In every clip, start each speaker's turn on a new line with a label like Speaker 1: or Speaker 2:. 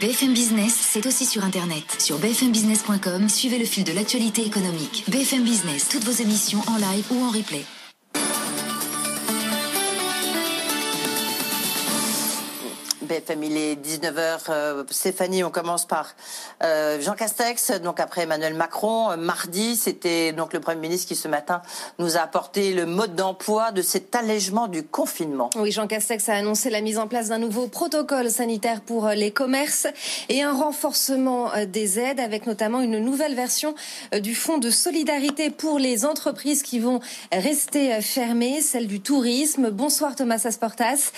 Speaker 1: BFM Business, c'est aussi sur Internet. Sur bfmbusiness.com, suivez le fil de l'actualité économique. BFM Business, toutes vos émissions en live ou en replay.
Speaker 2: Il est 19h. Euh, Stéphanie, on commence par euh, Jean Castex, donc après Emmanuel Macron. Euh, mardi, c'était donc le Premier ministre qui ce matin nous a apporté le mode d'emploi de cet allègement du confinement.
Speaker 3: Oui, Jean Castex a annoncé la mise en place d'un nouveau protocole sanitaire pour les commerces et un renforcement des aides avec notamment une nouvelle version du fonds de solidarité pour les entreprises qui vont rester fermées, celle du tourisme. Bonsoir Thomas Asportas.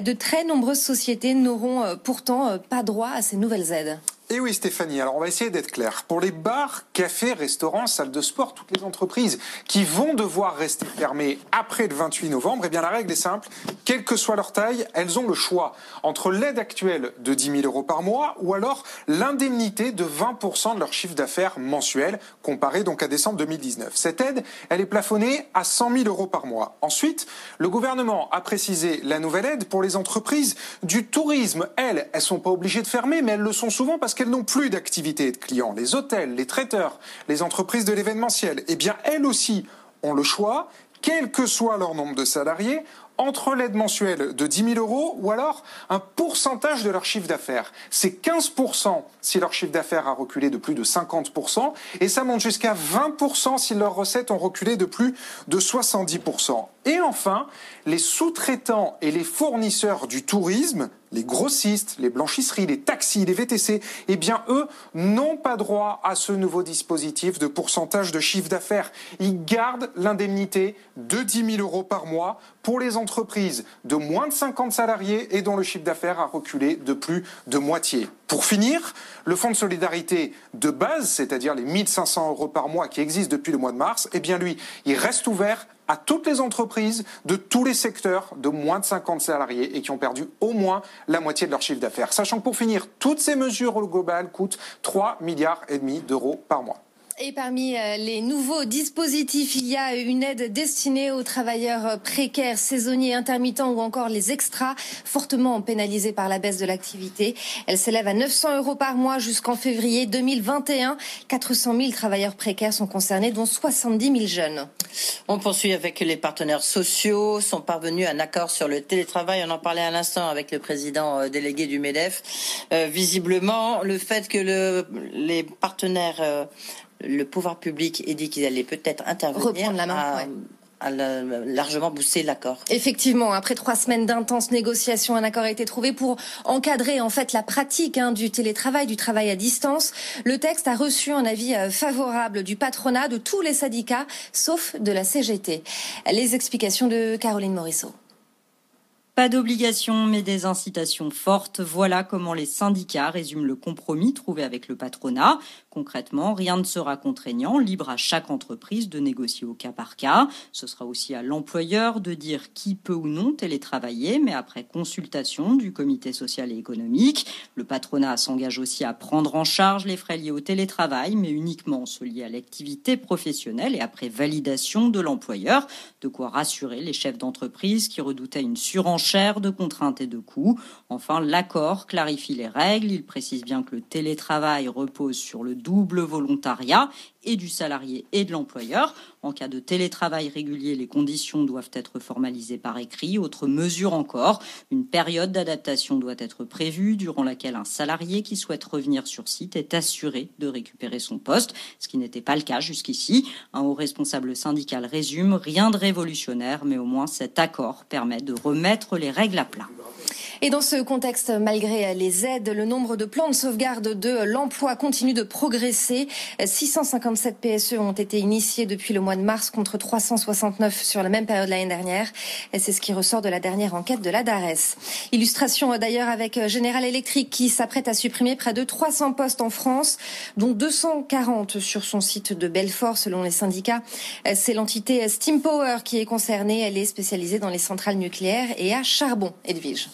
Speaker 3: De très nombreuses sociétés n'auront euh, pourtant euh, pas droit à ces nouvelles aides.
Speaker 4: Et oui Stéphanie, alors on va essayer d'être clair. Pour les bars, cafés, restaurants, salles de sport, toutes les entreprises qui vont devoir rester fermées après le 28 novembre, eh bien la règle est simple, quelle que soit leur taille, elles ont le choix entre l'aide actuelle de 10 000 euros par mois ou alors l'indemnité de 20% de leur chiffre d'affaires mensuel, comparé donc à décembre 2019. Cette aide, elle est plafonnée à 100 000 euros par mois. Ensuite, le gouvernement a précisé la nouvelle aide pour les entreprises du tourisme. Elles, elles sont pas obligées de fermer, mais elles le sont souvent parce qu'elles n'ont plus d'activité de clients. Les hôtels, les traiteurs, les entreprises de l'événementiel, eh bien, elles aussi ont le choix, quel que soit leur nombre de salariés, entre l'aide mensuelle de 10 000 euros ou alors un pourcentage de leur chiffre d'affaires. C'est 15 si leur chiffre d'affaires a reculé de plus de 50 et ça monte jusqu'à 20% si leurs recettes ont reculé de plus de 70% Et enfin, les sous-traitants et les fournisseurs du tourisme les grossistes, les blanchisseries, les taxis, les VTC, eh bien eux n'ont pas droit à ce nouveau dispositif de pourcentage de chiffre d'affaires. Ils gardent l'indemnité de 10 000 euros par mois pour les entreprises de moins de 50 salariés et dont le chiffre d'affaires a reculé de plus de moitié. Pour finir, le fonds de solidarité de base, c'est-à-dire les 1500 euros par mois qui existent depuis le mois de mars, eh bien lui, il reste ouvert à toutes les entreprises de tous les secteurs de moins de 50 salariés et qui ont perdu au moins la moitié de leur chiffre d'affaires. Sachant que pour finir, toutes ces mesures au global coûtent 3 milliards et demi d'euros par mois.
Speaker 3: Et parmi euh, les nouveaux dispositifs, il y a une aide destinée aux travailleurs euh, précaires, saisonniers, intermittents ou encore les extras, fortement pénalisés par la baisse de l'activité. Elle s'élève à 900 euros par mois jusqu'en février 2021. 400 000 travailleurs précaires sont concernés, dont 70 000 jeunes.
Speaker 2: On poursuit avec les partenaires sociaux, sont parvenus à un accord sur le télétravail. On en parlait à l'instant avec le président euh, délégué du MEDEF. visiblement, le fait que le, les partenaires le pouvoir public ait dit qu'il allait peut-être intervenir.
Speaker 3: la main,
Speaker 2: a largement boosté l'accord.
Speaker 3: Effectivement, après trois semaines d'intenses négociations, un accord a été trouvé pour encadrer en fait la pratique hein, du télétravail, du travail à distance. Le texte a reçu un avis euh, favorable du patronat, de tous les syndicats, sauf de la CGT. Les explications de Caroline Morisseau.
Speaker 5: Pas d'obligation, mais des incitations fortes. Voilà comment les syndicats résument le compromis trouvé avec le patronat. Concrètement, rien ne sera contraignant, libre à chaque entreprise de négocier au cas par cas. Ce sera aussi à l'employeur de dire qui peut ou non télétravailler, mais après consultation du comité social et économique. Le patronat s'engage aussi à prendre en charge les frais liés au télétravail, mais uniquement ceux liés à l'activité professionnelle et après validation de l'employeur. De quoi rassurer les chefs d'entreprise qui redoutaient une surenchère de contraintes et de coûts. Enfin, l'accord clarifie les règles. Il précise bien que le télétravail repose sur le double volontariat et du salarié et de l'employeur. En cas de télétravail régulier, les conditions doivent être formalisées par écrit. Autre mesure encore, une période d'adaptation doit être prévue durant laquelle un salarié qui souhaite revenir sur site est assuré de récupérer son poste, ce qui n'était pas le cas jusqu'ici. Un haut responsable syndical résume, rien de révolutionnaire, mais au moins cet accord permet de remettre les règles à plat.
Speaker 3: Et dans ce contexte, malgré les aides, le nombre de plans de sauvegarde de l'emploi continue de progresser. 657 PSE ont été initiés depuis le mois de mars contre 369 sur la même période l'année dernière. C'est ce qui ressort de la dernière enquête de la DARES. Illustration d'ailleurs avec General Electric qui s'apprête à supprimer près de 300 postes en France, dont 240 sur son site de Belfort selon les syndicats. C'est l'entité Steam Power qui est concernée. Elle est spécialisée dans les centrales nucléaires et à charbon, Edwige.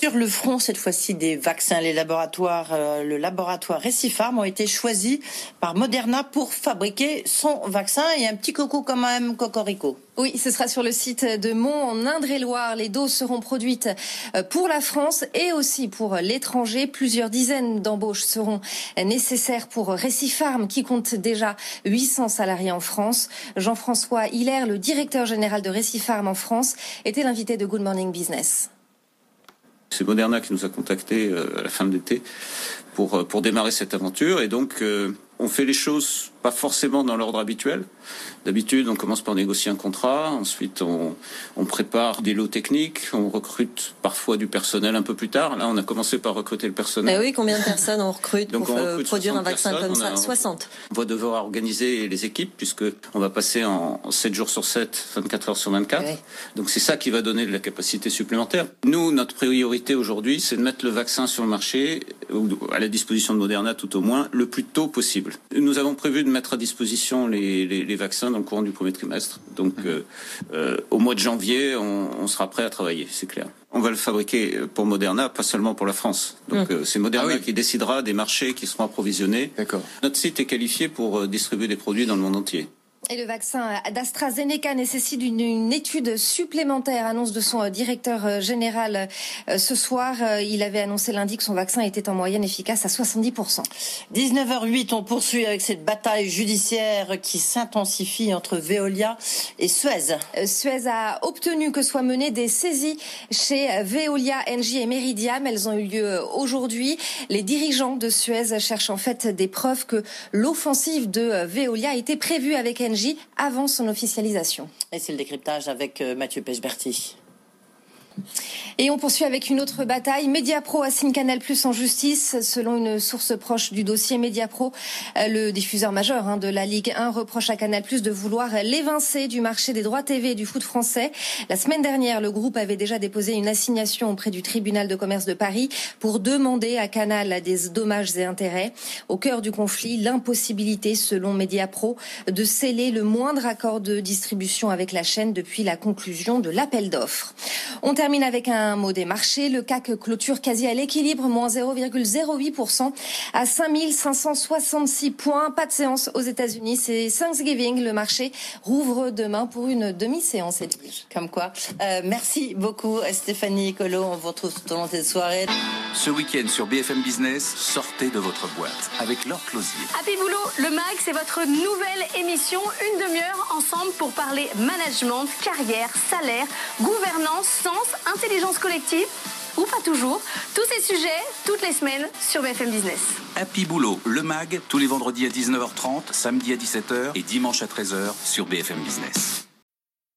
Speaker 2: Sur le front, cette fois-ci, des vaccins, les laboratoires, euh, le laboratoire Récipharm ont été choisis par Moderna pour fabriquer son vaccin. Et un petit coco quand même, cocorico.
Speaker 3: Oui, ce sera sur le site de Mont en Indre-et-Loire. Les doses seront produites euh, pour la France et aussi pour l'étranger. Plusieurs dizaines d'embauches seront nécessaires pour Récipharm qui compte déjà 800 salariés en France. Jean-François Hilaire, le directeur général de Récipharm en France, était l'invité de Good Morning Business.
Speaker 6: C'est Moderna qui nous a contactés euh, à la fin de l'été pour, euh, pour démarrer cette aventure. Et donc, euh, on fait les choses pas forcément dans l'ordre habituel. D'habitude, on commence par négocier un contrat, ensuite on, on, prépare des lots techniques, on recrute parfois du personnel un peu plus tard. Là, on a commencé par recruter le personnel.
Speaker 7: Mais oui, combien de personnes on recrute pour on produire un vaccin comme ça 60.
Speaker 6: On va devoir organiser les équipes puisque on va passer en 7 jours sur 7, 24 heures sur 24. Donc c'est ça qui va donner de la capacité supplémentaire. Nous, notre priorité aujourd'hui, c'est de mettre le vaccin sur le marché, ou à la disposition de Moderna tout au moins, le plus tôt possible. Nous avons prévu de mettre à disposition les, les, les vaccins dans le courant du premier trimestre. Donc, euh, euh, au mois de janvier, on, on sera prêt à travailler, c'est clair. On va le fabriquer pour Moderna, pas seulement pour la France. Donc, mmh. euh, c'est Moderna ah oui. qui décidera des marchés qui seront approvisionnés. Notre site est qualifié pour distribuer des produits dans le monde entier.
Speaker 3: Et le vaccin d'AstraZeneca nécessite une, une, étude supplémentaire, annonce de son directeur euh, général euh, ce soir. Euh, il avait annoncé lundi que son vaccin était en moyenne efficace à 70%.
Speaker 2: 19h08, on poursuit avec cette bataille judiciaire qui s'intensifie entre Veolia et Suez.
Speaker 3: Suez a obtenu que soient menées des saisies chez Veolia, Engie et Meridiam. Elles ont eu lieu aujourd'hui. Les dirigeants de Suez cherchent en fait des preuves que l'offensive de Veolia était prévue avec Engie avant son officialisation.
Speaker 2: Et c'est le décryptage avec euh, Mathieu Pechberti.
Speaker 3: Et on poursuit avec une autre bataille. Mediapro assigne Canal Plus en justice. Selon une source proche du dossier, Mediapro, euh, le diffuseur majeur hein, de la Ligue 1, reproche à Canal Plus de vouloir l'évincer du marché des droits TV et du foot français. La semaine dernière, le groupe avait déjà déposé une assignation auprès du tribunal de commerce de Paris pour demander à Canal des dommages et intérêts. Au cœur du conflit, l'impossibilité, selon Mediapro, de sceller le moindre accord de distribution avec la chaîne depuis la conclusion de l'appel d'offres. On termine avec un mot des marchés. Le CAC clôture quasi à l'équilibre, moins 0,08% à 5566 points. Pas de séance aux États-Unis. C'est Thanksgiving. Le marché rouvre demain pour une demi-séance.
Speaker 2: Comme quoi. Euh, merci beaucoup Stéphanie Colo. On vous retrouve tout au long de cette soirée.
Speaker 8: Ce week-end sur BFM Business, sortez de votre boîte avec Laure Closier.
Speaker 9: Happy Boulot, le MAG, c'est votre nouvelle émission. Une demi-heure ensemble pour parler management, carrière, salaire, gouvernance, intelligence collective ou pas toujours. Tous ces sujets, toutes les semaines sur BFM Business.
Speaker 8: Happy Boulot, le MAG, tous les vendredis à 19h30, samedi à 17h et dimanche à 13h sur BFM Business.